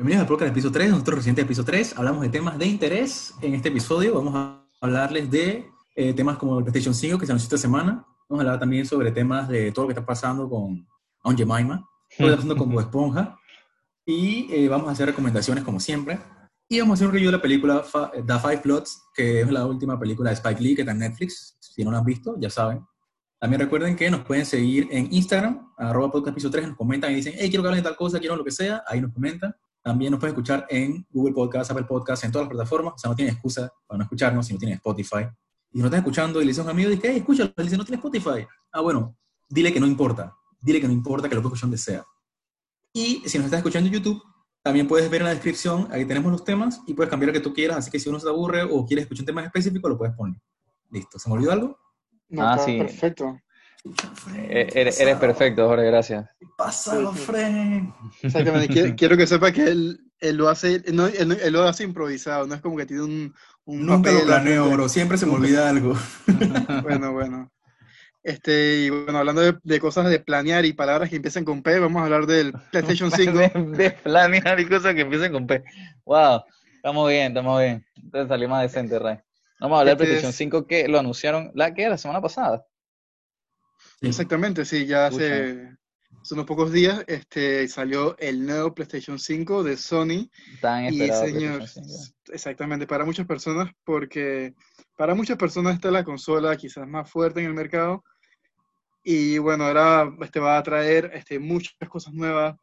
Bienvenidos al podcast del piso 3, nuestro reciente episodio 3. Hablamos de temas de interés. En este episodio vamos a hablarles de eh, temas como el PlayStation 5 que se anunció esta semana. Vamos a hablar también sobre temas de todo lo que está pasando con On Jemima, todo lo que está pasando con Bob Esponja. Y eh, vamos a hacer recomendaciones como siempre. Y vamos a hacer un review de la película Fa- The Five Plots, que es la última película de Spike Lee que está en Netflix. Si no la han visto, ya saben. También recuerden que nos pueden seguir en Instagram, arroba podcast piso 3, nos comentan y dicen, hey, quiero que hablen de tal cosa, quiero lo que sea, ahí nos comentan. También nos pueden escuchar en Google Podcast, Apple Podcast, en todas las plataformas. O sea, no tienen excusa para no escucharnos si no tienen Spotify. Y si no están escuchando y le dicen a un amigo, dice, hey, escúchalo. Le dicen, no tiene Spotify. Ah, bueno, dile que no importa. Dile que no importa, que lo puedes escuchar donde sea. Y si nos estás escuchando en YouTube, también puedes ver en la descripción, ahí tenemos los temas y puedes cambiar lo que tú quieras. Así que si uno se aburre o quieres escuchar un tema específico, lo puedes poner. Listo. ¿Se me olvidó algo? No, Ah, sí. perfecto. Eh, Eres, eres perfecto, Jorge, gracias. Pásalo, Fred. Exactamente. Quiero, quiero que sepa que él, él lo hace, no, él, no- él lo hace improvisado, no es como que tiene un, un Nunca lo papel planeo, frente. bro. Siempre se me olvida algo. Bueno, bueno. Este, y bueno, hablando de, de cosas de planear y palabras que empiezan con P, vamos a hablar del PlayStation 5. De, de planear y cosas que empiecen con P. Wow, estamos bien, estamos bien. Entonces salió más decente, Ray. Vamos a hablar Este PlayStation es- 5 que lo anunciaron, ¿la qué? La semana pasada. Sí. Exactamente, sí, ya hace, hace unos pocos días este, salió el nuevo PlayStation 5 de Sony. Tan Y señor, PlayStation 5. exactamente, para muchas personas, porque para muchas personas esta es la consola quizás más fuerte en el mercado. Y bueno, ahora este va a traer este, muchas cosas nuevas.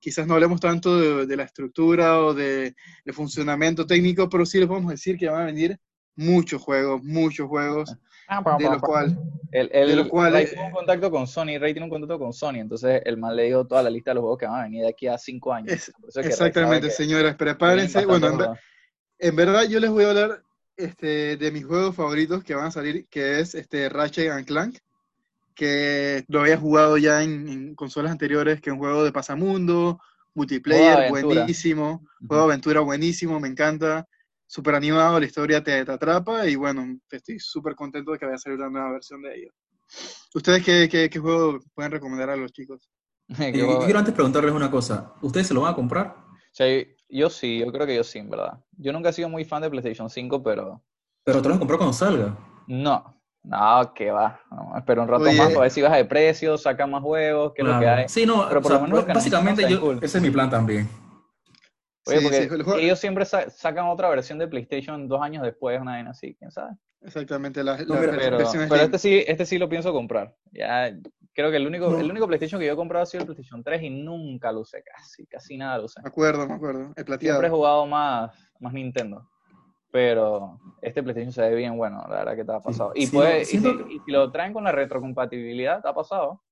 Quizás no hablemos tanto de, de la estructura o de, de funcionamiento técnico, pero sí les podemos decir que van a venir muchos juegos, muchos juegos, de los cuales El, el, de lo cual, Ray tiene un contacto con Sony, Ray tiene un contacto con Sony, entonces el man le dio toda la lista de los juegos que van a venir de aquí a cinco años. Es- Por eso es que Ray sabe exactamente, vienen prepárense. Bueno, en, verdad yo les voy a hablar este, de mis juegos favoritos que van a salir, que es este Ratchet and Clank, que lo había jugado ya en, en consolas anteriores, que es un juego de pasamundo, multiplayer, buenísimo, juego de aventura buenísimo, me encanta, súper animado, la historia te, te atrapa y bueno, estoy súper contento de que vaya a salir una nueva versión de ello. ¿Ustedes qué, qué, qué juego pueden recomendar a los chicos? Eh, yo juego- quiero antes preguntarles una cosa. ¿Ustedes se lo van a comprar? O sea, yo sí, yo creo que yo sí, en verdad. Yo nunca he sido muy fan de PlayStation 5, pero Pero te lo vas a comprar cuando salga. no. No, que va. No, espero un rato Oye. más para ver si baja de precio, saca más juegos, qué es lo que Claro. hay. Sí, no, Pero o por sea, lo menos lo que básicamente yo, cool. ese es mi plan también. Oye, Sí, porque sí, el juego- ellos siempre sa- sacan otra versión de PlayStation dos años después, una vaina así, quién sabe. Exactamente, la, la No, Pero, este sí, este sí lo pienso comprar. Ya, creo que el único, No. el único PlayStation que yo he comprado ha sido el PlayStation 3 y nunca lo usé casi, casi nada lo usé. Me acuerdo, me acuerdo, el Siempre he plateado. jugado más, más Nintendo. Pero este PlayStation se ve bien bueno, la verdad que te ha pasado. y, sí, puede, no, y, si, y si lo traen con la retrocompatibilidad, te ha pasado.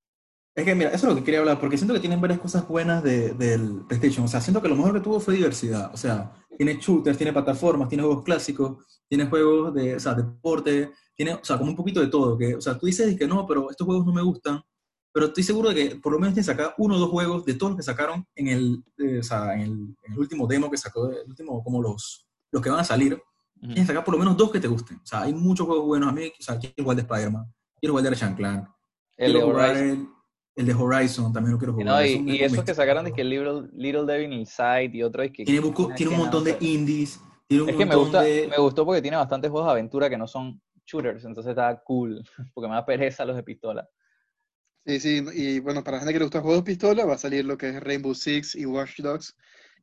Es que mira, eso es lo que quería hablar, porque siento que tienen varias cosas buenas de- del PlayStation. O sea, siento que lo mejor que tuvo fue diversidad. O sea, tiene shooters, tiene plataformas, tiene juegos clásicos, tiene juegos de, o sea, deporte, tiene, o sea, como un poquito de todo. Que, o sea, tú dices que no, pero estos juegos no me gustan, pero estoy seguro de que por lo menos tiene sacar uno o dos juegos de todos los que sacaron en el, eh, o sea, en el, en el último demo que sacó, el último, como los, los que van a salir, Ujú. tienes que sacar por lo menos dos que te gusten. O sea, hay muchos juegos buenos. A mí, o sea, quiero jugar de Spider-Man, quiero jugar de Ratchet Clank, El quiero jugar el, el de Horizon, también lo quiero jugar. no, y, de- esos que sacaron de que Little, Little Devil Inside y otro es que Tiene, buco- tiene un montón no de indies, tiene un Es que me montón gusta, de... me gustó porque tiene bastantes juegos de aventura que no son shooters, entonces está cool, porque me da pereza los de pistola. Sí, sí, y bueno, para la gente que le gusta juegos pistola, va a salir lo que es Rainbow Six y Watch Dogs,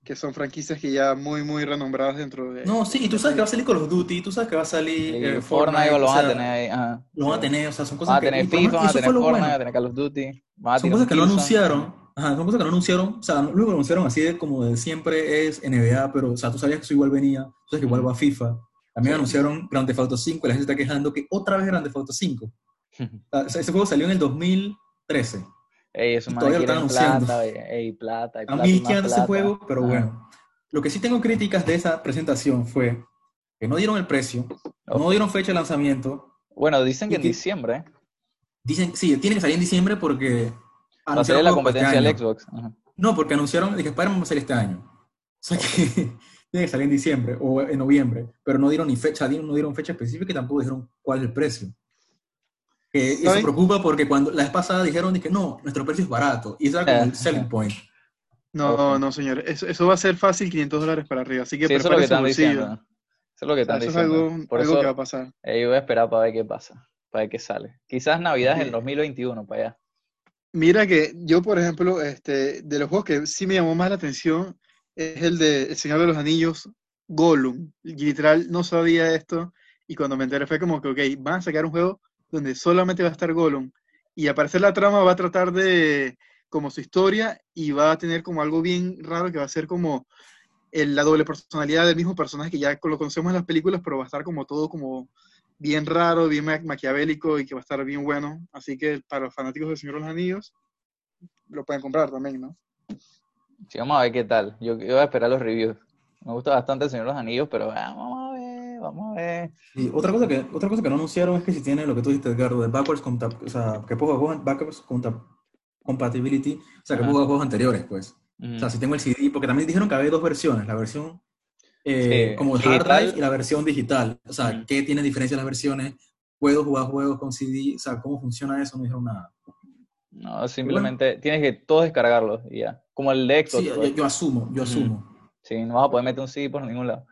que son franquicias que ya muy, muy renombradas dentro de... No, sí, y tú sabes que va a salir Call of Duty, tú sabes que va a salir Y eh, Fortnite lo o van a tener ahí. ajá. Lo van a Sí. tener, o sea, son Van cosas a que... tener lo FIFA, van a eso tener fue lo Fortnite, bueno. van a tener Call of Duty. van a Son cosas que no anunciaron, ajá, son cosas que no anunciaron, o sea, lo único que anunciaron así de como de siempre es NBA, pero, o sea, tú sabías que eso igual venía, tú sabes que igual va a FIFA. También Sí. anunciaron Grand Theft Auto 5 y la gente está quejando que otra vez Grand Theft Auto 5. O sea, ese juego salió en el 2013. Ey, quieren están anunciando. plata, ey, ey, plata, A plata mí más que ese plata. juego, pero Ajá. bueno. Lo que sí tengo críticas de esa presentación fue que no dieron el precio, no Ok. dieron fecha de lanzamiento. Bueno, dicen que en diciembre. Dicen, sí, tiene que salir en diciembre porque va a ser la este competencia del. Xbox. Ajá. No, porque anunciaron que Spider-Man va a salir este año. sea que tiene que salir en diciembre o en noviembre, pero no dieron ni fecha, no dieron fecha específica y tampoco dijeron cuál es el precio. Eh, y se preocupa porque cuando la vez pasada dijeron de que no, nuestro precio es barato. Y eso era como el selling point. No, Ojo. no, señor. Eso, eso va a ser fácil 500 dólares para arriba. Así que Sí, eso es lo que su están bolsillo. diciendo. Eso es lo que están eso es diciendo. algo, Por algo eso que va a pasar. eh, yo voy a esperar para ver qué pasa, para ver qué sale. Quizás Navidad es el Sí. 2021 para allá. Mira que yo, por ejemplo, este, de los juegos que sí me llamó más la atención es el de El Señor de los Anillos, Gollum. Y Literal, no sabía esto y cuando me enteré fue como que, ok, van a sacar un juego donde solamente va a estar Gollum y al parecer la trama va a tratar de como su historia y va a tener como algo bien raro que va a ser como el- la doble personalidad del mismo personaje que ya lo conocemos en las películas, pero va a estar como todo como bien raro, bien ma- maquiavélico y que va a estar bien bueno. Así que para los fanáticos del Señor de los Anillos, lo pueden comprar también, ¿no? Sí, vamos a ver qué tal. Yo, voy a esperar los reviews. Me gusta bastante Señor de los Anillos, pero ah, vamos vamos a ver. Y otra cosa, que, otra cosa que no anunciaron es que si tiene lo que tú dijiste, Edgardo, de backwards o sea, que puedo jugar backwards compa- compatibility, o sea, que puedo jugar juegos anteriores, pues. Ujú. O sea, si tengo el CD, porque también dijeron que había dos versiones, la versión eh, Sí, como hard drive y la versión digital. O sea, Ujú. ¿qué tiene diferencia las versiones? ¿Puedo jugar juegos con CD? O sea, ¿cómo funciona eso? No dijeron nada. No, simplemente tienes que todos descargarlos y ya. Como el de Xbox. Sí, yo, pues. yo asumo, yo asumo. Sí, no vas a poder meter un CD por ningún lado.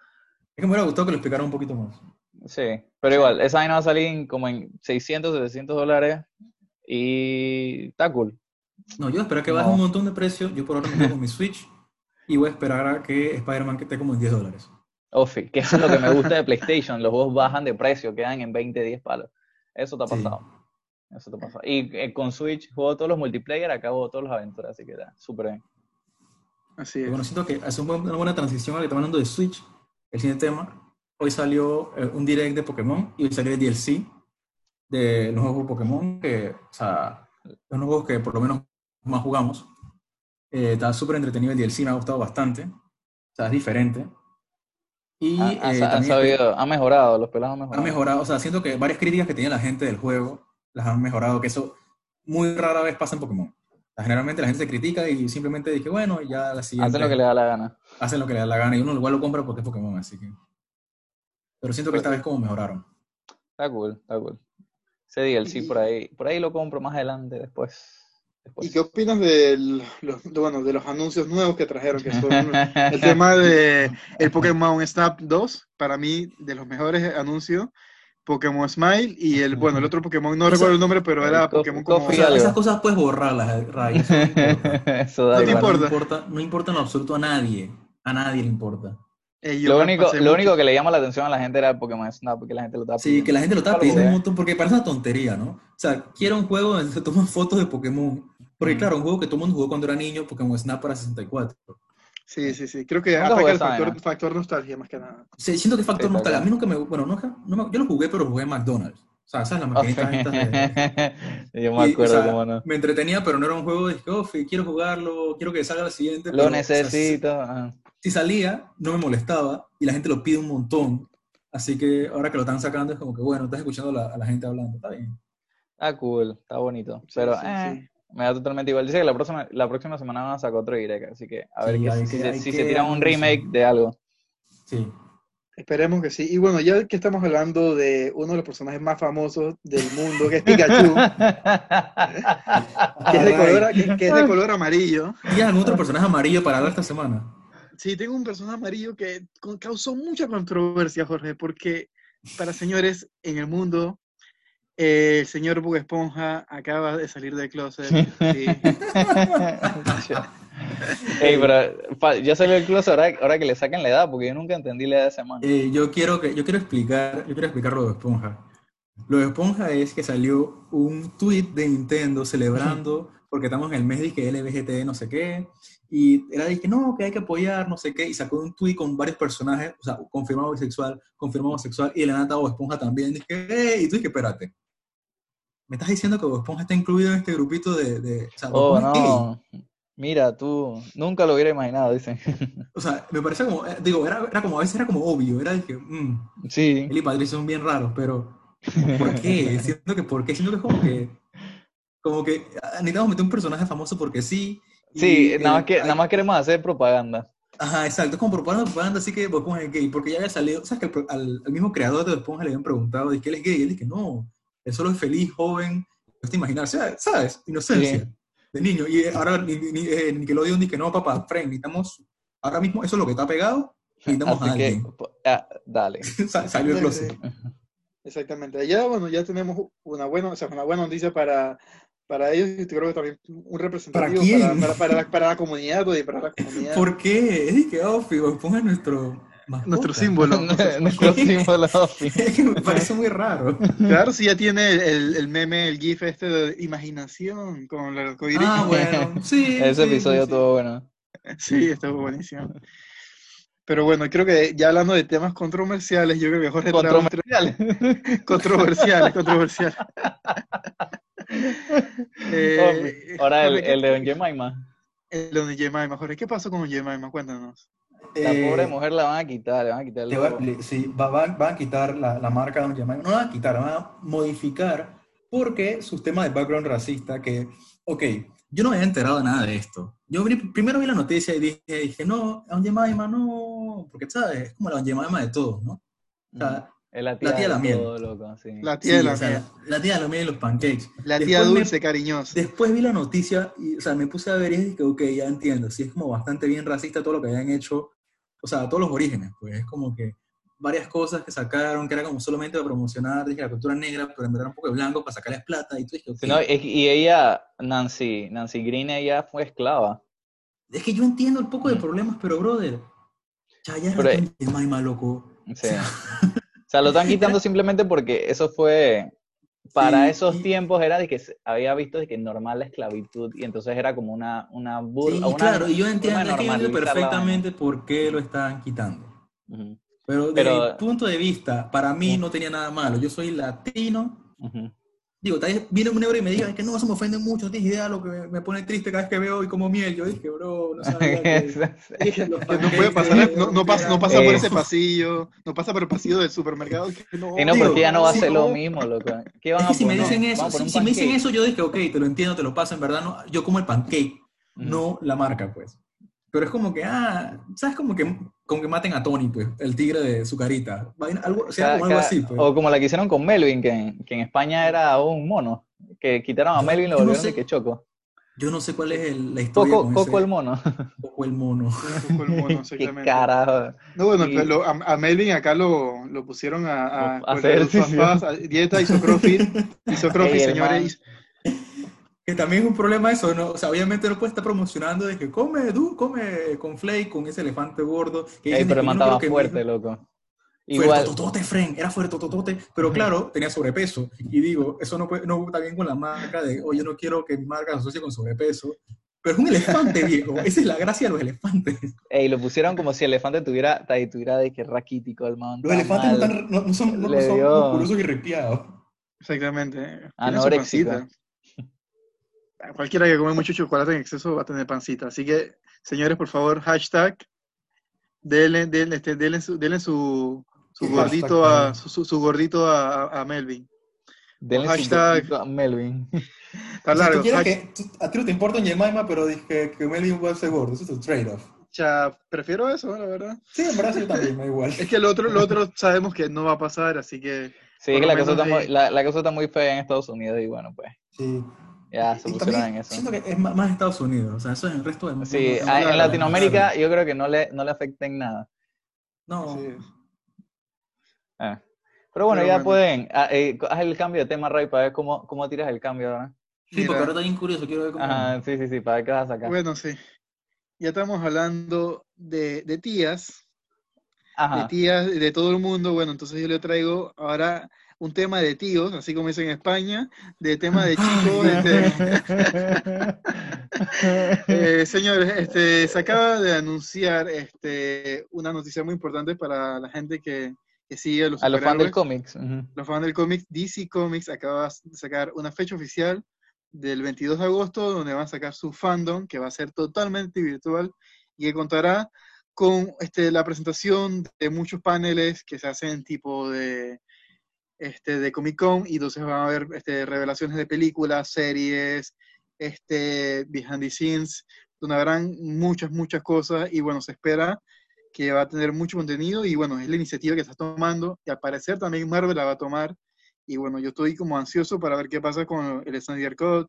Es que me hubiera gustado que lo explicaran un poquito más. Sí, pero igual, esa vaina va a salir en como en 600, 700 dólares y está cool. No, yo esperar que baje No. un montón de precio. Yo por ahora me quedo con mi Switch y voy a esperar a que Spider-Man que esté como en 10 dólares. Ofi, que eso es lo que me gusta de PlayStation, los juegos bajan de precio, quedan en 20, 10 palos. Eso te ha Sí. pasado. Eso te ha pasado. Y eh, con Switch juego todos los multiplayer, acabo todas las aventuras, así que está súper bien. Así es. bueno, siento que hace un buen- una buena transición a lo que estamos hablando de Switch, el siguiente tema. Hoy salió eh, un direct de Pokémon y hoy salió el DLC de los juegos de Pokémon, que, o sea, son los juegos que por lo menos más jugamos. Eh, está súper entretenido el DLC, me ha gustado bastante. O sea, es diferente. Y Ha, ha- eh, ha sabido, ha mejorado, los pelados han ha mejorado. mejorado, o sea, siento que varias críticas que tenía la gente del juego las han mejorado, que eso muy rara vez pasa en Pokémon. Generalmente la gente se critica y simplemente dice, bueno, ya la siguiente Hacen lo que le da la gana. hacen lo que le da la gana y uno igual lo compra porque es Pokémon, así que. Pero siento que esta vez como mejoraron. Está cool, está cool. Ese DLC por ahí, por ahí lo compro más adelante, después. después. ¿Y qué opinas de los, de, bueno, de los anuncios nuevos que trajeron? Que son el tema de el Pokémon Snap 2, para mí, de los mejores anuncios. Pokémon Smile y el, bueno, el otro Pokémon, no Eso- recuerdo el nombre, pero era Pokémon como... O sea, esas cosas puedes borrarlas, eh, Ray. Eso no importa. Eso da No te importa. No importa, no importa en lo absoluto a nadie. A nadie le importa. Eh, Lo único, lo mucho- único que le llama la atención a la gente era el Pokémon Snap, porque la gente lo estaba Sí, que la gente lo está Algo, pidiendo un montón porque parece una tontería, ¿no? O sea, quiero un juego donde se toman fotos de Pokémon. Porque, Mm. claro, un juego que todo el mundo jugó cuando era niño, Pokémon Snap para 64. Sí, sí, sí. Creo que Nunca ataca el factor, vaina. factor nostalgia más que nada. Sí, siento que factor Sí, nostalgia. A mí nunca me. Bueno, no, no me- yo lo jugué, pero jugué en McDonald's. O sea, esas las maquinitas estas de. Yo me Y, acuerdo o sea, cómo no. Me entretenía, pero no era un juego de "Oh, fi, quiero jugarlo, quiero que salga el siguiente. Lo pero, o sea, si- necesito. ah. si salía, no me molestaba y la gente lo pide un montón. Así que ahora que lo están sacando es como que, bueno, estás escuchando a la, a la gente hablando. Está bien. Está cool, está bonito. Sí, Pero sí, eh, sí. Me da totalmente igual. Dice que la próxima, la próxima semana van a sacar otro direct, así que a ver Sí, que, hay si, que- si que se tiran un remake de algo. Sí. Esperemos que sí. Y bueno, ya que estamos hablando de uno de los personajes más famosos del mundo, que es Pikachu, que es de color, que- que es de color amarillo. ¿Tienes algún otro personaje amarillo para hablar esta semana? Sí, tengo un personaje amarillo que causó mucha controversia, Jorge, porque para señores en el mundo, eh, el señor Bob Esponja acaba de salir del closet. Sí. Ey, pero ya salió el closet ahora, ahora que le saquen la edad, porque yo nunca entendí la edad de ese man. Eh, yo, quiero que, yo quiero explicar, yo quiero explicar lo de Esponja. Lo de Esponja es que salió un tweet de Nintendo celebrando, porque estamos en el mes de que LBGT no sé qué, y era de que no, que hay que apoyar, no sé qué, y sacó un tweet con varios personajes, o sea, confirmado bisexual, confirmado homosexual, y la nata Bob Esponja también. Dije, hey, y tú dije, espérate. ¿Me estás diciendo que Bob Esponja está incluido en este grupito de... de o sea, Oh, no. Mira, tú, nunca lo hubiera imaginado, dicen. O sea, me parece como, eh, digo, era, era como, a veces era como obvio, era de que, mm, Sí. él y Patricio son bien raros, pero ¿por qué? Siento que, ¿por qué? Siento que es como que, como que ah, necesitamos meter un personaje famoso porque sí. y Sí, nada más, que, nada más queremos hacer propaganda. Ajá, exacto, es como propaganda, propaganda, así que Bob Esponja es gay, porque ya había salido, ¿sabes que al, al mismo creador de Bob Esponja le habían preguntado, ¿de que él es gay? Y él dice que no, él solo es feliz, joven, cuesta imaginarse, ¿sabes? ¿sabes? Inocencia Sí. de niño. Y ahora ni, ni, eh, Nickelodeon dice que no, papá, Frank, necesitamos, ahora mismo eso es lo que está pegado, necesitamos a Así que, alguien. po- ah, dale. Sa- Salió el closet. Exactamente. Ya, bueno, ya tenemos una buena, o sea, una buena noticia para, para ellos y creo que también un representativo quién? para, para, para la, para la comunidad, oye, para la comunidad. ¿Por qué? Es que, oh, es nuestro mascota. Nuestro símbolo. Nuestro símbolo. Me parece muy raro. Claro, sí, ya tiene el, el meme, el GIF este de imaginación con el arcoíris. Ah, bueno, sí. Ese sí, episodio sí. estuvo bueno. Sí, estuvo buenísimo. Pero bueno, creo que ya hablando de temas controversiales, yo creo que Jorge trae un Controversial. tre- controversiales, controversiales. Eh, Ahora el, Jorge, ¿qué- el de Don Jemima. el de Jemima, Jorge, ¿qué pasó con Jemima? Cuéntanos. La Eh, pobre mujer la van a quitar, le van a quitar el va- le- sí, va- van, van a quitar la, la marca de Don Jemima. No la van a quitar, la van a modificar porque sus temas de background racista que, ok, yo no me había enterado de nada de esto. Yo primero vi la noticia y dije, dije no, Don Jemima no, porque, ¿sabes? Es como la Don Jemima de todos, ¿no? O sea, la tía, la tía de la miel. todo, loco, sí. La sí, tía de la o sea, miel. la tía de la miel y los pancakes. La tía Después me- dulce, cariñosa. Después vi la noticia y, o sea, me puse a ver y dije, ok, ya entiendo, sí es como bastante bien racista todo lo que habían hecho, o sea, todos los orígenes, pues es como que varias cosas que sacaron que era como solamente para promocionar, dije, la cultura negra, pero en verdad un poco de blanco para sacarles plata y tú dije, ok. Sí, no, es- y ella, Nancy, Nancy Green, ella fue esclava. Es que yo entiendo el poco de problemas, pero brother, ya ya Pero, era de Maima, loco. Sí. O sea, lo están quitando simplemente porque eso fue, para Sí, esos y- tiempos era de que había visto de que normal la esclavitud y entonces era como una, una Sí, burla. y una claro, yo entiendo, entiendo perfectamente por qué lo están quitando. Ujú, Pero desde Pero- mi punto de vista, para mí Ujú. no tenía nada malo. Yo soy latino, ujú. Digo, tal vez viene un negro y me diga, es que no, eso me ofende mucho, no tienes idea lo que me, pone triste cada vez que veo y como miel. Yo dije, bro, no sabía que... no puede pasar, no, no pasa, no pasa por ese pasillo, no pasa por el pasillo del supermercado. que no, Y no, porque ya no va a ser lo mismo, loco. ¿Qué van Es a que si me dicen eso, si, me dicen eso, yo dije, ok, te lo entiendo, te lo paso, en verdad, no, yo como el pancake, no la marca, pues. Pero es como que, ah, ¿sabes? Como que, como que maten a Tony, pues, el tigre de su carita. Algo, o sea, Cada- como algo cada- así, pues. O como la que hicieron con Melvin, que, en- que en España era un mono. Que quitaron a Yo- Melvin y lo yo no volvieron sé- de que choco. Yo no sé cuál es el- la historia Coco, con Coco ese el mono. Coco el mono. Coco el mono, Qué carajo. No, bueno, Y- pero lo- a, a Melvin acá lo, lo pusieron a, a, A hacer papás, dieta, hizo crossfit, hizo crossfit, señores. Que también es un problema eso, ¿no? O sea, obviamente no puede estar promocionando de que come, du, come con Flake, con ese elefante gordo. Que Ey, pero no mataba creo que fuerte, hijo- loco. Igual. Igual, Fuertototote, Fren, era fuertototote, pero claro, tenía sobrepeso. Y digo, eso no, puede, no está bien con la marca de, oye, no quiero que mi marca se asocie con sobrepeso. Pero es un elefante, viejo. Esa es la gracia de los elefantes. ey, lo pusieron como si el elefante tuviera, tuviera de que raquítico el man. Los elefantes no, están- no- no son, no, Le son musculosos y ripiados. Exactamente. Anoréxico. Cualquiera que come mucho chocolate en exceso va a tener pancita. Así que, señores, por favor, hashtag, denle, denle, este, denle su, denle su, su ¿Qué gordito, hashtag, a, su, gordito a, Melvin. Denle su Hashtag- a Melvin. Está sea, tú que, tú- a ti no te importa un Jemima, pero dije que Melvin va a ser gordo. Eso es un trade-off. cha, prefiero eso, la verdad. Sí, en sí, yo también, me da igual. Es que lo otro, lo otro sabemos que no va a pasar, así que Sí, es que la cosa, está muy, la cosa está muy fea en Estados Unidos y bueno, pues Sí. Ya se Y pusieron también en eso. Siento que es más, más Estados Unidos, o sea, eso es el resto del mundo. Sí, no- en Latinoamérica yo creo que no le, no le afecta en nada. No, es. Ah. Pero bueno, Pero ya bueno. pueden, ah, eh, haz el cambio de tema, Ray, para ver cómo, cómo tiras el cambio ahora. sí, porque ahora está bien curioso, quiero ver cómo... Ajá, sí, sí, sí, para ver qué vas a sacar. Bueno, sí. Ya estamos hablando de, de tías, de Ajá. tías de todo el mundo. Bueno, entonces yo le traigo ahora un tema de tíos, así como dicen en España, de tema de chicos. este, eh, señores, este, se acaba de anunciar este, una noticia muy importante para la gente que, que sigue los A los fans del cómics. Los fans del cómic, DC Comics acaba de sacar una fecha oficial del 22 de agosto donde van a sacar su fandom, que va a ser totalmente virtual y que contará con este, la presentación de muchos paneles que se hacen tipo de, este, de Comic Con y entonces van a haber este, revelaciones de películas, series, este, behind the scenes donde habrán muchas, muchas cosas y bueno, se espera que va a tener mucho contenido y bueno, es la iniciativa que está tomando y al parecer también Marvel la va a tomar y bueno, yo estoy como ansioso para ver qué pasa con el Snyder Code,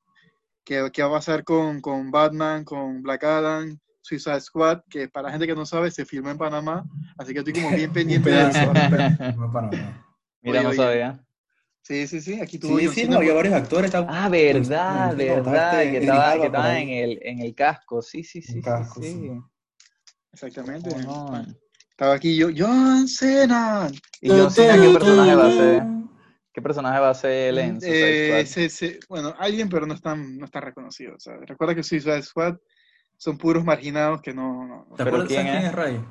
qué, qué va a pasar con, con Batman, con Black Adam, Suicide Squad, que para la gente que no sabe se filmó en Panamá, así que estoy como bien pendiente de eso. Mira, no Oye, sabía. Sí, sí, sí, aquí tuvo Sí, John sí, Cena, no, había varios actores. estaba- Ah, verdad, Pues, verdad, que estaba, que estaba en el, en el casco, sí, sí, sí, sí, casco, sí. sí. Exactamente. Estaba aquí yo, John Cena. ¿Y John Cena qué personaje va a ser? ¿Qué personaje va a ser él en Suicide Eh, Squad? ese- ese- bueno, alguien, pero no están, no está reconocido. O sea, recuerda que Suicide Squad son puros marginados que no. no, ¿Te ¿Pero acuerdas quién ¿sabes quién es? es Ray?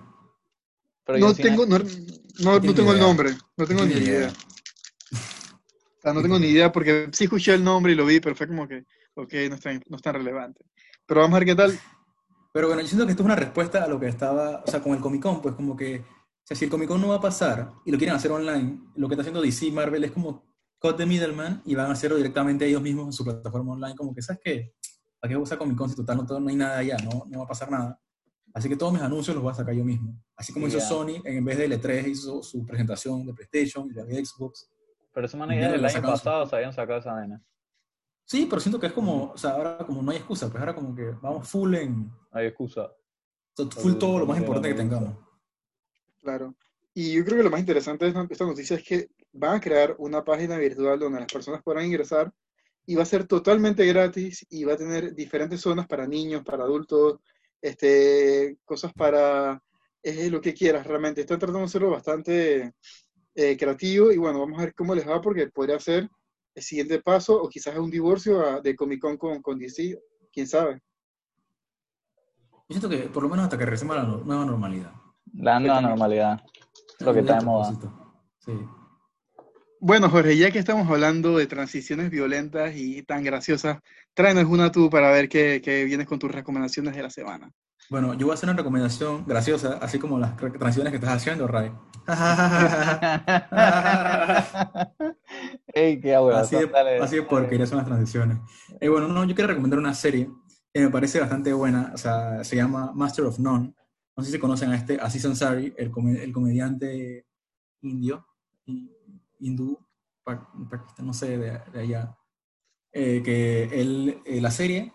Pero no tengo, no, no, no tengo el nombre, no tengo ni idea. idea. O sea, no tengo ni idea porque sí escuché el nombre y lo vi, pero fue como que, ok, no es tan, no es tan relevante. Pero vamos a ver qué tal. Pero bueno, yo siento que esto es una respuesta a lo que estaba, o sea, con el Comic Con, pues como que, o sea, si el Comic Con no va a pasar y lo quieren hacer online, lo que está haciendo DC Marvel es como cut the middleman y van a hacerlo directamente ellos mismos en su plataforma online, como que, ¿sabes qué? ¿Para qué usar Comic Con si total no, no hay nada allá, no, no va a pasar nada? Así que todos mis anuncios los voy a sacar yo mismo. Así como hizo Ya. Sony, en vez de L3 hizo su presentación de PlayStation y de Xbox. Pero esa manera lo el año pasado se habían sacado esa vaina. Sí, pero siento que es como, o sea, ahora como no hay excusa, pues ahora como que vamos full en, No hay excusa. full todo lo más importante que tengamos. Claro. Y yo creo que lo más interesante de esta noticia es que van a crear una página virtual donde las personas podrán ingresar y va a ser totalmente gratis y va a tener diferentes zonas para niños, para adultos, este, cosas para eh, lo que quieras realmente. Están tratando de hacerlo bastante eh, creativo y bueno, vamos a ver cómo les va porque podría ser el siguiente paso o quizás un divorcio ah, de Comic Con con, con DC, quién sabe. Yo siento que por lo menos hasta que regresemos a la no- nueva normalidad. La nueva normalidad. Lo que está de moda. Sí. Bueno, Jorge, ya que estamos hablando de transiciones violentas y tan graciosas, tráenos una tú para ver qué, qué vienes con tus recomendaciones de la semana. Bueno, yo voy a hacer una recomendación graciosa, así como las transiciones que estás haciendo, Ray. Ey, qué abuelo. así, de, dale, así de porquería son las transiciones. Eh, bueno, no, yo quiero recomendar una serie que me parece bastante buena, o sea, se llama Master of None. No sé si conocen a este Aziz Ansari, el, come- el comediante indio, hindú, pa- pakistán, no sé, de, de allá. Eh, que él, eh, la serie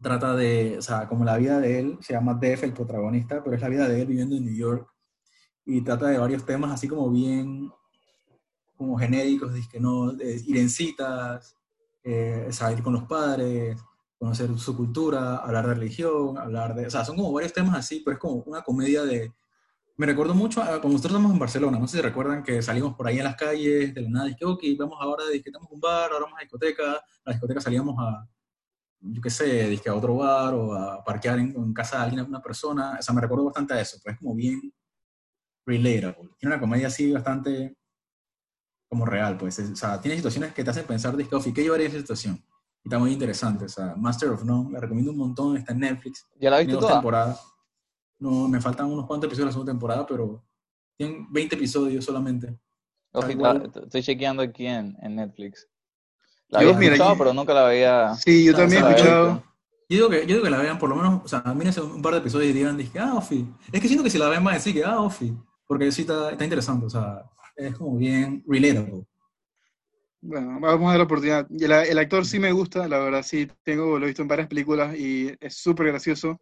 trata de, o sea, como la vida de él, se llama Def, el protagonista, pero es la vida de él viviendo en New York y trata de varios temas así como bien, como genéricos, que no, de ir en citas, eh, salir con los padres, conocer su cultura, hablar de religión, hablar de, o sea, son como varios temas así, pero es como una comedia de, me recuerdo mucho a cuando nosotros estamos en Barcelona, no sé si recuerdan que salimos por ahí en las calles, de la nada, que, ok, vamos ahora, de que estamos en un bar, ahora vamos a discoteca, a la discoteca salíamos a, yo qué sé, dizque a otro bar o a parquear en, en casa de alguien, una persona, o sea, me recuerdo bastante a eso, pues es como bien relatable. Tiene una comedia así bastante como real, pues, es- o sea, tiene situaciones que te hacen pensar, "Ofi, ¿qué yo haría en esa situación? Y está muy interesante, o sea, Master of None, la recomiendo un montón, está en Netflix, ¿Ya la viste toda? temporadas. No, me faltan unos cuantos episodios de la segunda temporada, pero tienen 20 episodios solamente. Estoy chequeando aquí en, en Netflix. La Yo, había mira, escuchado, yo- pero nunca la veía. Sí, yo No, también he escuchado. Yo digo, que, yo digo que la vean por lo menos, o sea, mírense un par de episodios y digan, dizque, ah, Ofi. Es que siento que si la ven a decir que, ah, Ofi. Porque sí está, está interesante, o sea, es como bien relatable. Bueno, vamos a dar la oportunidad. Y el, el actor sí me gusta, la verdad sí, tengo, lo he visto en varias películas y es súper gracioso.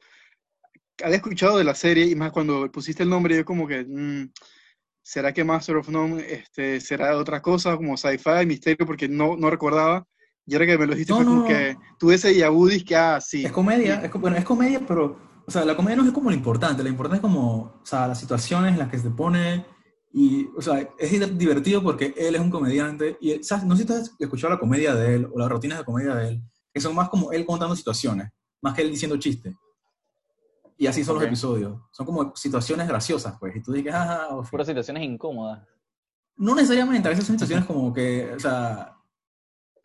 Había escuchado de la serie y más cuando pusiste el nombre, yo como que, mm, ¿será que Master of None este, será otra cosa, como sci-fi, misterio? Porque no, no recordaba. Y ahora que me lo dijiste No, fue no, como no. que tuve ese yabudis que, ah, sí. Es comedia, es, bueno, es comedia, pero, o sea, la comedia no es como lo importante, lo importante es como, o sea, las situaciones en las que se pone, y, o sea, es di- divertido porque él es un comediante, y, ¿sabes? No sé si tú has escuchado la comedia de él, o las rutinas de comedia de él, que son más como él contando situaciones, más que él diciendo chistes. Y así son Ok. los episodios, son como situaciones graciosas, pues, y tú dices, ah, oh, Puras situaciones incómodas. no necesariamente, a veces son situaciones como que, o sea,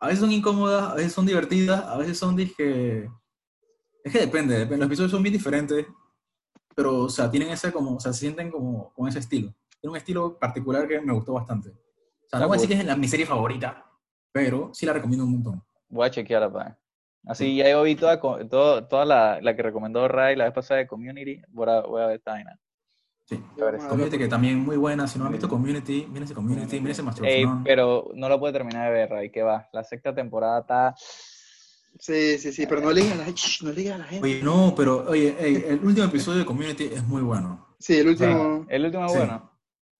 a veces son incómodas, a veces son divertidas, a veces son disque... Es que depende, depende, los episodios son bien diferentes, pero, o sea, tienen ese como, o sea, se sienten como con ese estilo. Tiene un estilo particular que me gustó bastante. O sea, no voy a decir que es la, mi serie favorita, pero sí la recomiendo un montón. Voy a chequear, pa. Así ya yo vi toda, todo- toda la, la que recomendó Ray la vez pasada de Community. Voy a, voy a ver esta vaina. Sí. Community que también muy buena. Si no han visto Community, mírense Community, mírense Master of Ey, None. pero no lo puede terminar de ver, Ray, que va. La sexta temporada está... Sí, sí, sí, pero no le digas a la, shh, no le a la gente. Oye, no, pero oye, ey, el último episodio de Community es muy bueno. Sí, el último. El último es Sí. bueno.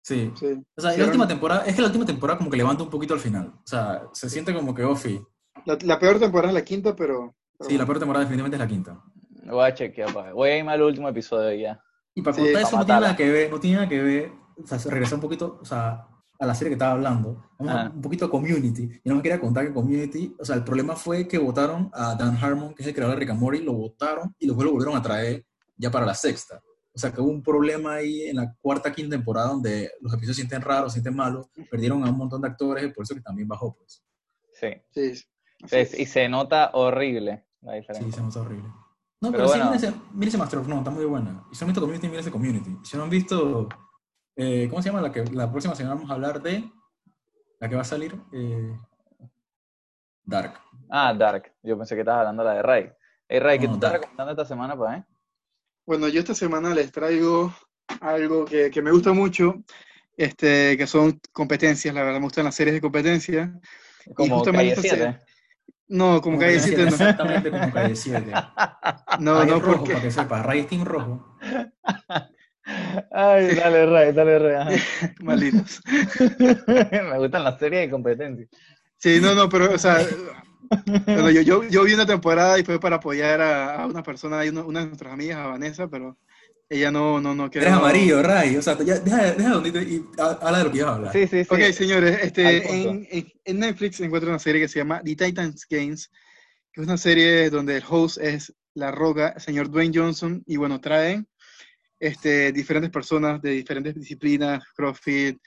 Sí. Sí. O sea, Sí, la última temporada, es que la última temporada como que levanta un poquito al final. O sea, se siente como que Ofi. La, la peor temporada es la quinta, pero. pero Sí, la peor temporada definitivamente es la quinta. Voy a chequear, pa. Voy a irme al último episodio ya. Y para Sí, contar eso no tiene nada que ver, no tiene nada que ver, o sea, se regresar un poquito, o sea, a la serie que estaba hablando, vamos un poquito a Community, y no me quería contar que Community, o sea, el problema fue que votaron a Dan Harmon, que es el creador de Rick and Morty, lo votaron y luego lo volvieron a traer ya para la sexta. O sea, que hubo un problema ahí en la cuarta, quinta temporada donde los episodios se sienten raros, se sienten malos, perdieron a un montón de actores, y por eso que también bajó, pues. Sí. Sí, Entonces, y se nota horrible la Sí, diferencia. se nota horrible. No, Pero pero, bueno. sí, mírense, Master of None, está muy buena. Y si no han visto Community, mírense Community. Si no han visto, eh, ¿cómo se llama? La, que, la próxima semana vamos a hablar de, la que va a salir, eh, Dark. Ah, Dark. Yo pensé que estabas hablando de la de Ray. Hey, Ray, ¿qué No, tú estás recomendando esta semana, pa, eh? Bueno, yo esta semana les traigo algo que, que me gusta mucho, este, que son competencias, la verdad, me gustan las series de competencias. Como justamente Calle esta 7. No, como Calle 7 no. Exactamente como Calle 7. No, Ahí no, es rojo, porque para que sepa. Ray Team rojo. Ay, dale, Ray, dale, Ray. malditos. Me gustan las series de competencia. Sí, no, no, pero, o sea, bueno, yo, yo, yo vi una temporada y fue para apoyar a, a una persona, hay una, una de nuestras amigas, a Vanessa, pero ella no, no, no quedó. Eres amarillo, Ray. O sea, ya, deja, deja donde te- y ha- habla de lo que ibas a hablar. Sí, sí, sí. Ok, señores, este, en, en, en Netflix encuentro una serie que se llama The Titans Games, que es una serie donde el host es La Roca, el señor Dwayne Johnson, y bueno, traen este, diferentes personas de diferentes disciplinas, CrossFit,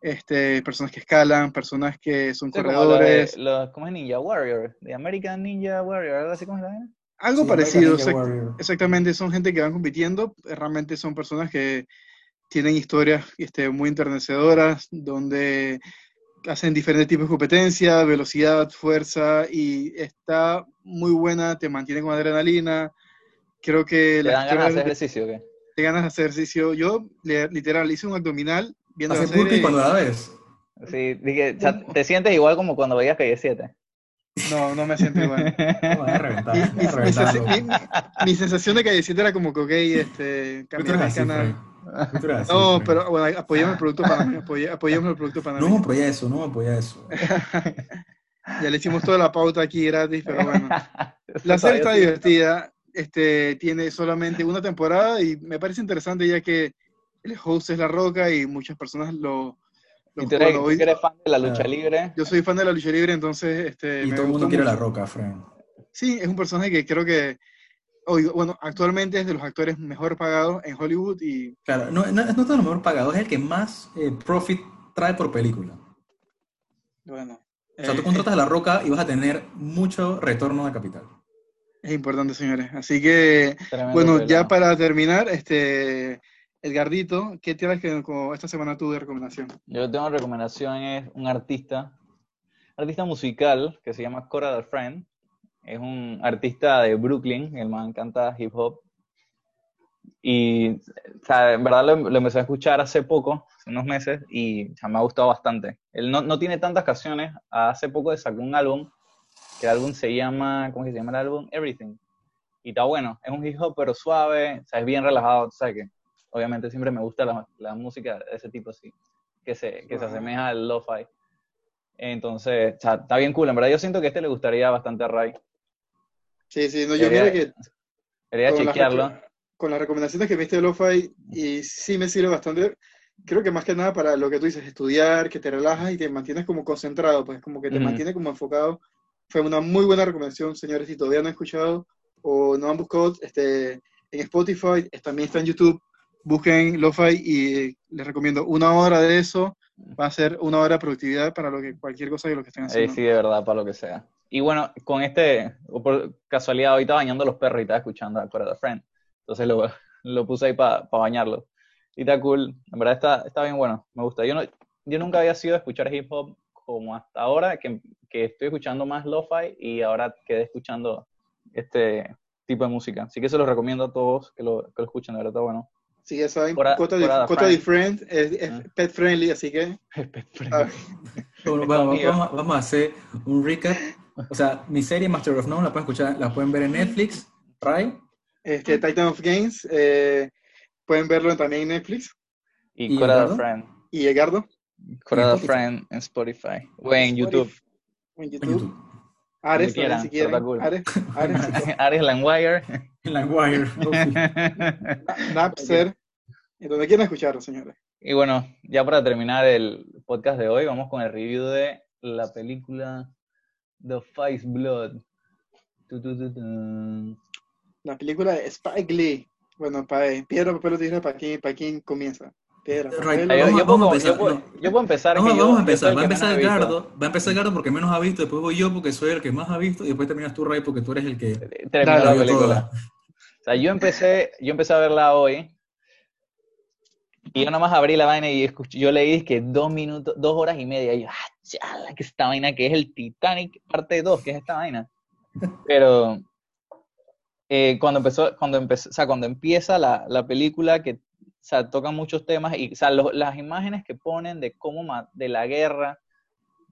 este, personas que escalan, personas que son Sí, como corredores, de- los- ¿Cómo es Ninja Warrior? De American Ninja Warrior, algo así como se llama. Algo Sí, parecido, exact- Warrior. exactamente, son gente que van compitiendo, realmente son personas que tienen historias este, muy enternecedoras, donde hacen diferentes tipos de competencia, velocidad, fuerza, y está muy buena, te mantiene con adrenalina. Creo que ¿Te dan ganas de hacer ejercicio qué? te ganas de hacer ejercicio. Yo, le- literal, hice un abdominal viendo la Hace burpee serie. cuando la ves. Sí, dije, o sea, te sientes igual como cuando veías Calle 7. No, no me siento igual. No, reventar. Mi, vas mi- a reventar, mi- loco. mi- mi- mi sensación de calle 7 era como que, ok, este, cambiar así, canal. Así, No, Frank. pero bueno, apoyemos el producto panameño, apoyemos el producto No panameño. me apoya eso, no me apoya eso. Ya le hicimos toda la pauta aquí gratis, pero bueno. La serie está divertida, este, tiene solamente una temporada y me parece interesante ya que el host es La Roca y muchas personas lo... Y tú eres, tú fan de la lucha libre. yo soy fan de la lucha libre, entonces este, Y me todo el mundo quiere mucho. la roca, Frank. Sí, es un personaje que creo que, hoy, bueno, actualmente es de los actores mejor pagados en Hollywood y Claro, no, no, no es todo lo mejor pagado, es el que más eh, profit trae por película. bueno, O sea, tú eh, contratas a la roca y vas a tener mucho retorno de capital. es importante, señores. Así que, Tremendo bueno, ya para terminar, este, Edgardito, ¿qué tienes que esta semana tú de recomendación? Yo tengo recomendación, es un artista, artista musical que se llama Cora the Friend. Es un artista de Brooklyn, el man canta hip hop. Y, o sea, en verdad lo, empecé a escuchar hace poco, hace unos meses, y me ha gustado bastante. Él no, no tiene tantas canciones, hace poco sacó un álbum, que el álbum se llama, ¿cómo se llama el álbum? Everything. Y está bueno, es un hip hop pero suave, o sea, es bien relajado, sea que obviamente siempre me gusta la, la música de ese tipo así, que se, que se asemeja al lo-fi. Entonces, o sea, está bien cool, en verdad yo siento que este le gustaría bastante a Ray. Sí, sí, no, yo mira que las, chequearlo. con las recomendaciones que me diste de Lo-Fi, y sí me sirve bastante, creo que más que nada para lo que tú dices, estudiar, que te relajas y te mantienes como concentrado, pues como que te mantiene como enfocado. Fue una muy buena recomendación, señores, si todavía no han escuchado o no han buscado este, en Spotify, también está en YouTube, busquen Lo-Fi y les recomiendo una hora de eso, va a ser una hora de productividad para lo que cualquier cosa de lo que estén Eh, haciendo. sí, de verdad, para lo que sea. Y bueno, con este, por casualidad, ahorita bañando los perros y estaba escuchando a Cora the Friend. Entonces lo, lo puse ahí para bañarlos. Y está cool. En verdad está, está bien bueno. Me gusta. Yo, no, yo nunca había sido a escuchar hip hop como hasta ahora, que, que estoy escuchando más lo-fi y ahora quedé escuchando este tipo de música. Así que se los recomiendo a todos que lo, que lo escuchen, de verdad está bueno. Sí, ya saben, Friend. Different es, es Ah. pet friendly, así que ah, Bueno, vamos, Amigo. vamos a- vamos a hacer un recap. O sea, mi serie Master of None la pueden escuchar, la pueden ver en Netflix, Ray. este Titan of Games, eh, pueden verlo también en Netflix. Y ¿Y Cora? Friend. Y Edgardo, Cora. Friend en Spotify. O en YouTube. en En YouTube. Ares, también, si quieran, quieren. cool. Ares, Ares, quieren. Ares Langwire. En la Wire. Napster, donde quieran escucharlo, señores. y bueno, ya para terminar el podcast de hoy, vamos con el review de la película The Five Blood. Tu, tu, tu, tu. La película de Spike Lee. Bueno, para piedra, papel o tijera, ¿para quién, para quién comienza? Piedra, Right. papel yo, Vamos- yo empezar, yo puedo- no. yo puedo empezar. Vamos, a empezar. Va a empezar. Edgardo. Va a empezar Edgardo porque menos ha visto. Después voy yo porque soy el que más ha visto. Y después terminas tú, Ray, porque tú eres el que Terminó Dale, la película. O sea, yo empecé, yo empecé a verla hoy y yo nada más abrí la vaina y escuché, yo leí que dos minutos, dos horas y media. Y yo, ah, chala, que esta vaina que es el Titanic parte 2, que es esta vaina. Pero eh, cuando empezó, cuando empezó, o sea, cuando empieza la, la película que o sea, toca muchos temas y o sea, lo- las imágenes que ponen de cómo de la guerra,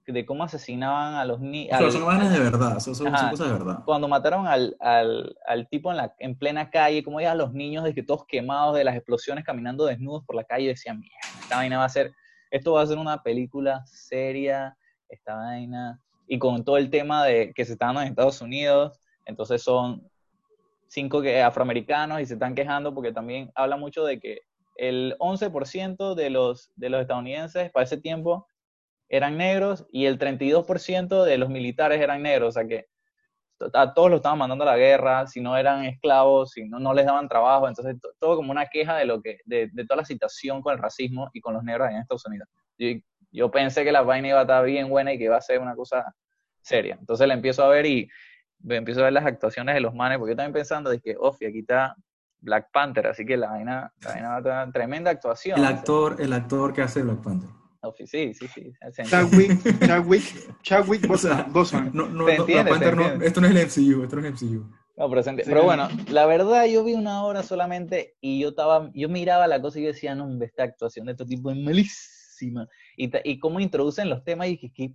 de cómo asesinaban a los niños. O sea, son imágenes de verdad, son, son- cosas de verdad. cuando mataron al, al, al tipo en, la, en plena calle, como ya los niños de que todos quemados de las explosiones caminando desnudos por la calle, decían, mierda, esta vaina va a ser, esto va a ser una película seria, esta vaina, y con todo el tema de que se están en Estados Unidos, entonces son cinco que, afroamericanos y se están quejando porque también habla mucho de que el 11% de los, de los estadounidenses para ese tiempo eran negros y el 32% de los militares eran negros, o sea que todos los estaban mandando a la guerra, si no eran esclavos, si no, no les daban trabajo, entonces to- todo como una queja de lo que, de, de toda la situación con el racismo y con los negros en Estados Unidos. Yo, yo pensé que la vaina iba a estar bien buena y que iba a ser una cosa seria. Entonces la empiezo a ver y empiezo a ver las actuaciones de los manes, porque yo también pensando de que, ofi, aquí está Black Panther, así que la vaina, la vaina va a tener tremenda actuación. El actor, el actor que hace Black Panther. Sí, sí, sí. Chadwick, Chadwick, Chadwick O sea, Boseman. No, no, entiende, Black Panther no- esto no es el MCU, esto no es el MCU. No, pero, Sí. pero bueno, la verdad yo vi una hora solamente y yo estaba, yo miraba la cosa y yo decía, no, esta actuación de este tipo es malísima. Y, ta- y cómo introducen los temas y que, que,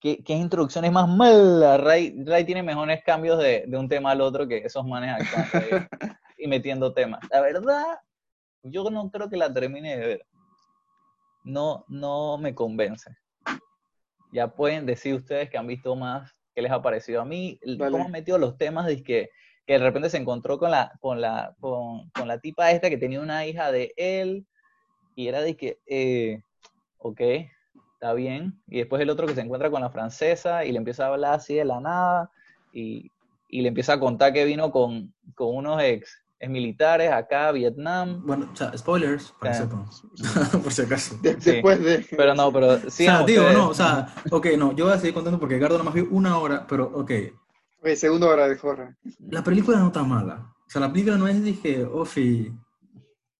que, que introducciones más malas. Ray, Ray tiene mejores cambios de, de un tema al otro que esos manes ahí y metiendo temas. La verdad, yo no creo que la termine de ver. No, no me convence. Ya pueden decir ustedes que han visto más, qué les ha parecido a mí, cómo han metido los temas de que, que de repente se encontró con la, con la, con, con la tipa esta que tenía una hija de él, y era de que, eh, ok, está bien, y después el otro que se encuentra con la francesa y le empieza a hablar así de la nada, y, y le empieza a contar que vino con, con unos ex, ex militares acá Vietnam, Bueno, o sea, spoilers, para que Ah. sepan. Por si acaso. De- Sí. Después de. pero no, pero o sí, sea, digo, no, o sea, ok, no, yo voy a seguir contando porque Gardo nomás vio una hora, pero ok, Oye, segunda hora de horror. la película no está mala. O sea, la película no es, dije, ofi.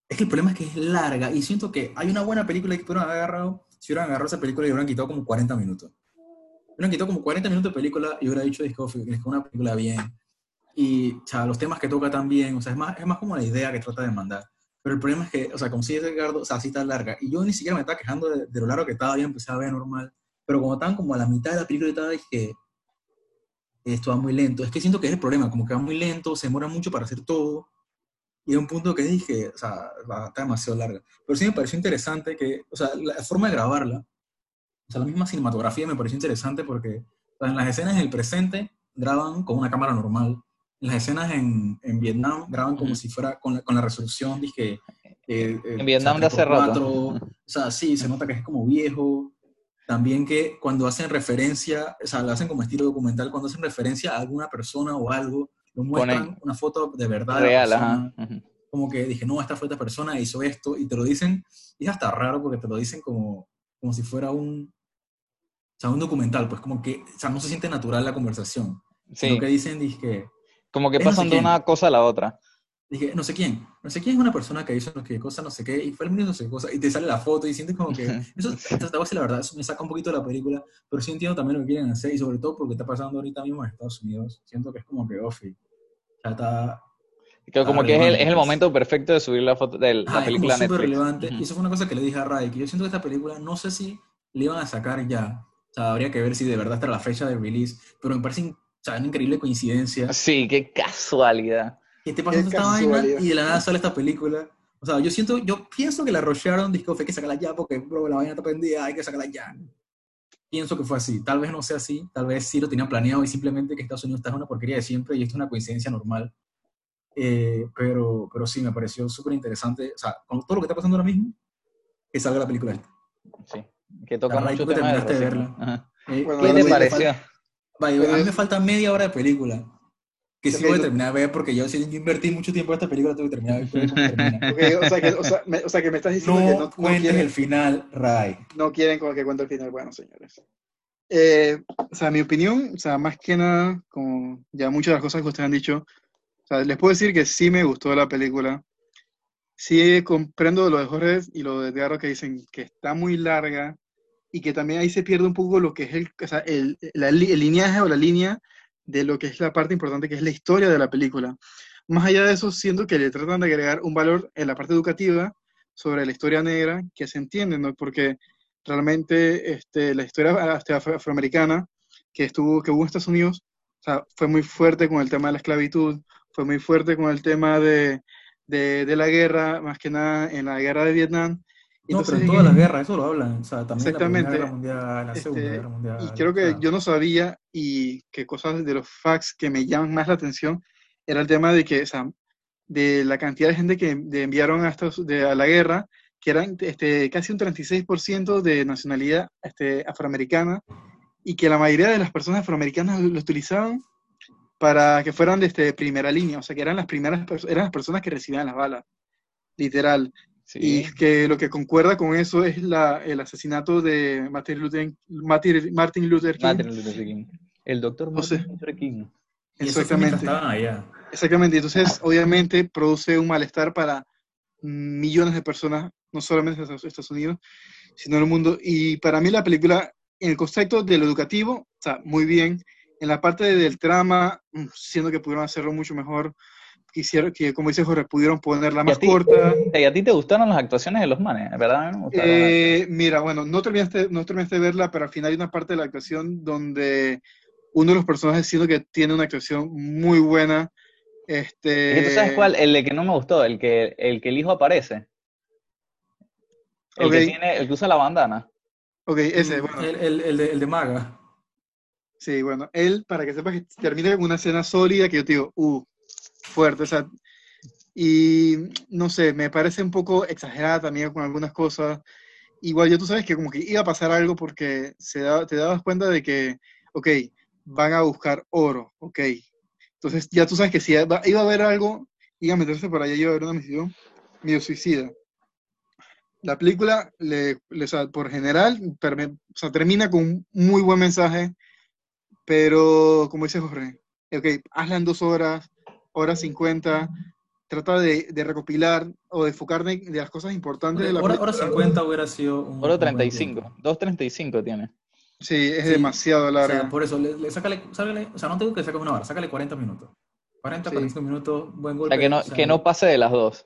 Es que el problema es que es larga y siento que hay una buena película que hubieran agarrado, si hubieran agarrado esa película y hubieran quitado como 40 minutos. Hubieran quitado como 40 minutos de película y hubiera dicho, dije, ofi, es una película bien. Y, o sea, los temas que toca también, o sea, es más, es más como la idea que trata de mandar. Pero el problema es que, o sea, como si dice Edgardo, o sea, sí está larga. Y yo ni siquiera me estaba quejando de, de lo largo que estaba, ya empecé a ver normal. Pero como estaban como a la mitad de la película estaba, dije, esto va muy lento. Es que siento que es el problema, como que va muy lento, se demora mucho para hacer todo. Y hay un punto que dije, o sea, va, está demasiado larga. Pero sí me pareció interesante que, o sea, la forma de grabarla, o sea, la misma cinematografía me pareció interesante porque o sea, en las escenas en el presente graban con una cámara normal. Las escenas en, en Vietnam graban como si fuera con la, con la resolución, dije... eh, eh, En Vietnam de hace 3x4, rato. O sea, sí, se nota que es como viejo. También que cuando hacen referencia, o sea, lo hacen como estilo documental, cuando hacen referencia a alguna persona o algo, lo muestran Ponen una foto de verdad. real. Como que dije, no, esta fue esta persona, hizo esto, y te lo dicen, y es hasta raro porque te lo dicen como, como si fuera un, o sea, un documental, pues como que, o sea, no se siente natural la conversación. Sí, Lo que dicen, dije, como que es no sé pasan de una cosa a la otra. dije, no sé quién, no sé quién es una persona que hizo no sé qué cosa, no sé qué, y fue el mismo no sé qué cosa, y te sale la foto y sientes como que, eso, te voy a la verdad, eso me saca un poquito de la película, pero sí entiendo también lo que quieren hacer, y sobre todo porque está pasando ahorita mismo en Estados Unidos, siento que es como que, ofi, O sea, está... Que como Ah, que es el, es el momento perfecto de subir la foto de la es película súper Netflix. relevante. Ujú. Y eso fue una cosa que le dije a Ray, que yo siento que esta película, no sé si le iban a sacar ya. O sea, habría que ver si de verdad está la fecha de release. Pero me parece sea, una increíble coincidencia. Sí, qué casualidad. que esté pasando Qué esta vaina y de la nada sale esta película. O sea, yo siento, yo pienso que la rusharon, disco, hay que sacarla ya porque, bro, la vaina está prendida, hay que sacarla ya. Pienso que fue así. Tal vez no sea así, tal vez sí lo tenían planeado y simplemente que Estados Unidos está en una porquería de siempre y esto es una coincidencia normal. Eh, pero, pero sí, me pareció súper interesante. O sea, con todo lo que está pasando ahora mismo, que salga la película. Sí. Que toca mucho tema de de verla. Eh, Bueno, ¿Qué te pareció? Pero a mí me falta media hora de película. Que sí voy a terminar de ver porque yo, si yo invertí mucho tiempo en esta película, tengo que terminar de ver cómo termina. Ok, o, sea que, o, sea, me, o sea que me estás diciendo que No, no, no cuentes quieren, el final, Ray. no quieren que cuente el final. Bueno, señores. Eh, o sea, mi opinión, o sea, más que nada, como ya muchas de las cosas que ustedes han dicho, o sea, les puedo decir que sí me gustó la película. Sí comprendo lo de Jorge y lo de Edgardo que dicen que está muy larga y que también ahí se pierde un poco lo que es el, o sea, el, el lineaje o la línea de lo que es la parte importante, que es la historia de la película. Más allá de eso, siento que le tratan de agregar un valor en la parte educativa sobre la historia negra que se entiende, ¿no? Porque realmente este, la historia este, afro- afroamericana que estuvo, que hubo en Estados Unidos, o sea, fue muy fuerte con el tema de la esclavitud, fue muy fuerte con el tema de, de la guerra, más que nada en la guerra de Vietnam. No, pero en Entonces, todas las guerras, eso lo hablan. O sea, también Exactamente. la Primera Guerra Mundial, la Segunda Este, Guerra Mundial. Y creo o que sea, yo no sabía y que cosas de los facts que me llaman más la atención era el tema de que, o sea, de la cantidad de gente que de- enviaron a, Estados- de, a la guerra, que eran este, casi un 36% de nacionalidad este, afroamericana y que la mayoría de las personas afroamericanas lo, lo utilizaban para que fueran de este, primera línea, o sea, que eran las primeras eran las personas que recibían las balas, literal. Sí. Y que lo que concuerda con eso es la, el asesinato de Martin Luther, Martin, Martin Luther King. Martin Luther King. El doctor. Martin Luther King. Exactamente. Exactamente. Entonces, obviamente, produce un malestar para millones de personas, no solamente en Estados- Unidos, sino en el mundo. Y para mí la película, en el concepto de lo educativo, sea, muy bien. En la parte del trama, mm, siento que pudieron hacerlo mucho mejor. Quisieron que, como dice Jorge, pudieron ponerla ¿Y a más ti? corta. ¿Y a ti te gustaron las actuaciones de los manes? ¿Verdad? A mí no me gustaron. Eh, mira, bueno, no terminaste, no terminaste de verla, pero al final hay una parte de la actuación donde uno de los personajes siento que tiene una actuación muy buena. Este, tú sabes cuál, el de que no me gustó, el que el, que el hijo aparece. El que tiene, el que usa la bandana. Ok, ese, Mm, bueno, el, el, el de, el de Maga. sí, bueno, él, para que sepas que termina con una escena sólida que yo te digo, uh, fuerte, o sea, y no sé, me parece un poco exagerada también con algunas cosas. Igual ya tú sabes que como que iba a pasar algo porque se da- te dabas cuenta de que, ok, van a buscar oro, ok. Entonces ya tú sabes que si iba a haber algo, iba a meterse por allá, iba a haber una misión medio suicida. La película, le, le- o sea, por general, perme- o sea, termina con un muy buen mensaje, pero como dice Jorge, ok, hazla en dos horas, hora 50, trata de, de recopilar o de enfocar de, las cosas importantes de la Hora, película. hora 50 hubiera sido un. Buen 35. tiempo. 2.35 tiene. Sí, es Sí. demasiado O larga. sea, por eso, le, le- sácale, sácale- o sea, no tengo que sacar una hora, sácale 40 minutos. 40, Sí. 45 minutos, buen O golpe. sea, que no, o sea, que no pase de las dos.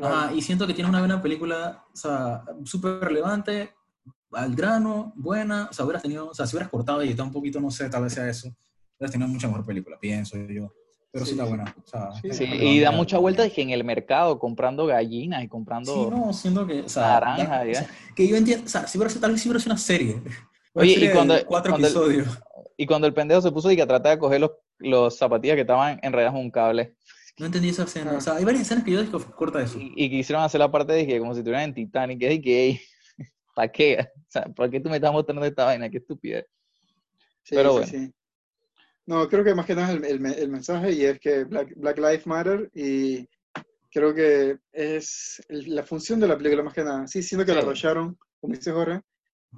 Ajá, y siento que tiene una buena película, o sea, súper relevante, al grano, buena, o sea, hubieras tenido, o sea, si hubieras cortado y está un poquito, no sé, tal vez sea eso, hubieras tenido mucha mejor película, pienso yo. Pero sí, Sí. está buena. O sea, Sí, está Sí, relevante. y da mucha vuelta dije, en el mercado comprando gallinas y comprando no, que, o sea, naranjas. o sea, que yo entiendo, o sea, si tal vez si hubiera sido una serie. Oye, y cuando- cuatro cuando el- episodios. Y cuando el pendejo se puso y que trataba de coger los, los zapatillas que estaban enredadas en un cable. No entendí esa escena. Ah. O sea, hay varias escenas que yo digo corta eso. Y, y quisieron hacer la parte de que como si estuvieran en Titanic. Y que, ¿para qué? O sea, ¿por qué tú me estás mostrando esta vaina? Qué estupidez. Sí, Pero sí, bueno. sí. No, creo que más que nada el, el el mensaje y es que Black, Black Lives Matter y creo que es el- la función de la película más que nada. Sí, siento que la Sí. arrollaron, como dice Jorge.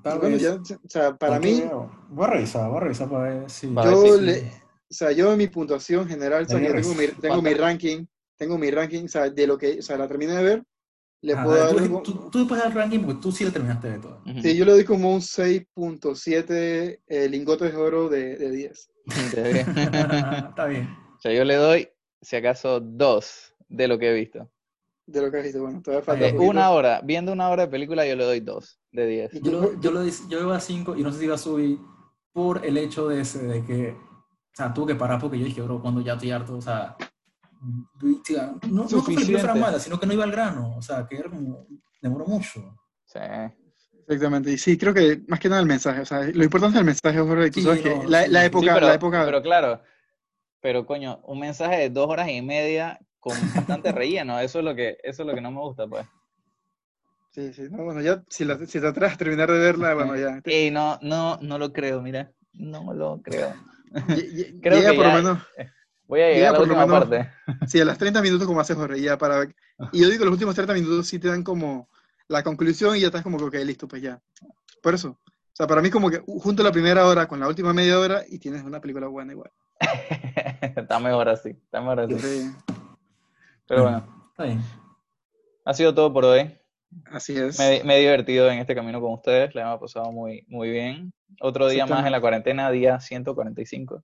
Tal bueno, vez. ya, o sea, para mí, Voy a revisar, voy a revisar para ver si. Para ver yo si- le, o sea, yo en mi puntuación general, o sea, que tengo mi, tengo mi ranking, tengo mi ranking, o sea, de lo que, o sea, la terminé de ver, le Ah, puedo dar, tú, como- tú, tú puedes dar ranking porque tú sí la terminaste de todo. Sí, yo le doy como un 6.7 eh, lingotes de oro de, de 10. Está bien. O sea, yo le doy si acaso dos de lo que he visto. De lo que has visto, bueno, todavía falta De un una hora, viendo una hora de película, yo le doy dos de diez. Yo, lo- yo, lo, yo iba a 5 y no sé si iba a subir por el hecho de, ese, de que, o sea, tuve que parar porque yo dije, bro, cuando ya estoy harto, o sea, no, no que la película fuera Suficiente. mala, sino que no iba al grano, o sea, que era como, demoró mucho. Sí. Exactamente, y sí, creo que más que nada el mensaje, o sea, lo importante del mensaje, Jorge, tú Sí, sabes no, que la, sí. la Sí, época, pero, la época, pero claro, pero coño, un mensaje de dos horas y media con bastante relleno, eso es lo que, eso es lo que no me gusta, pues. sí, sí, no, bueno, ya, si, la- si te atreves a terminar de verla, bueno, ya, te- Ey, no, no, no lo creo, mira, no lo creo. Creo llega que por lo menos, Voy a Llega llegar a la por lo última menos- parte. sí, a las 30 minutos como hace Jorge, ya para, y yo digo que los últimos 30 minutos sí te dan como la conclusión y ya estás como que, ok, listo, pues ya, por eso, o sea, para mí como que junto la primera hora con la última media hora y tienes una película buena igual. está mejor así, está mejor así. Sí, Pero bueno, Está bien. ha sido todo por hoy. así es. Me, me he divertido en este camino con ustedes, la hemos pasado muy, muy bien. Otro día más en la cuarentena, día 145.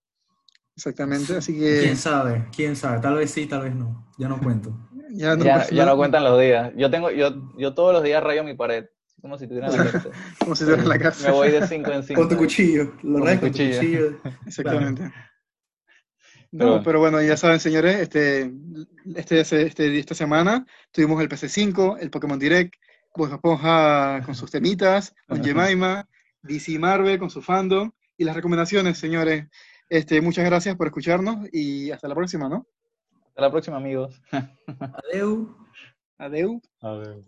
Exactamente, así ¿Quién que sabe? ¿Quién sabe? Tal vez sí, tal vez no. Ya no cuento. ya no, ya, pasa ya no nada, cuentan los días. Yo tengo, yo, yo todos los días rayo mi pared, como si tuviera la cárcel. como si estuvieras en la casa. Me voy de 5 en 5. Con tu cuchillo. Lo Con tu cuchillo. Exactamente. Pero No, bueno. pero bueno, ya saben, señores, este, este, este- esta semana tuvimos el PC5, el Pokémon Direct, Bob Esponja con sus temitas, con Jemima, DC Marvel con su fandom, y las recomendaciones, señores. Este, muchas gracias por escucharnos y hasta la próxima, ¿no? Hasta la próxima, amigos. Adeu. Adeu. Adiós.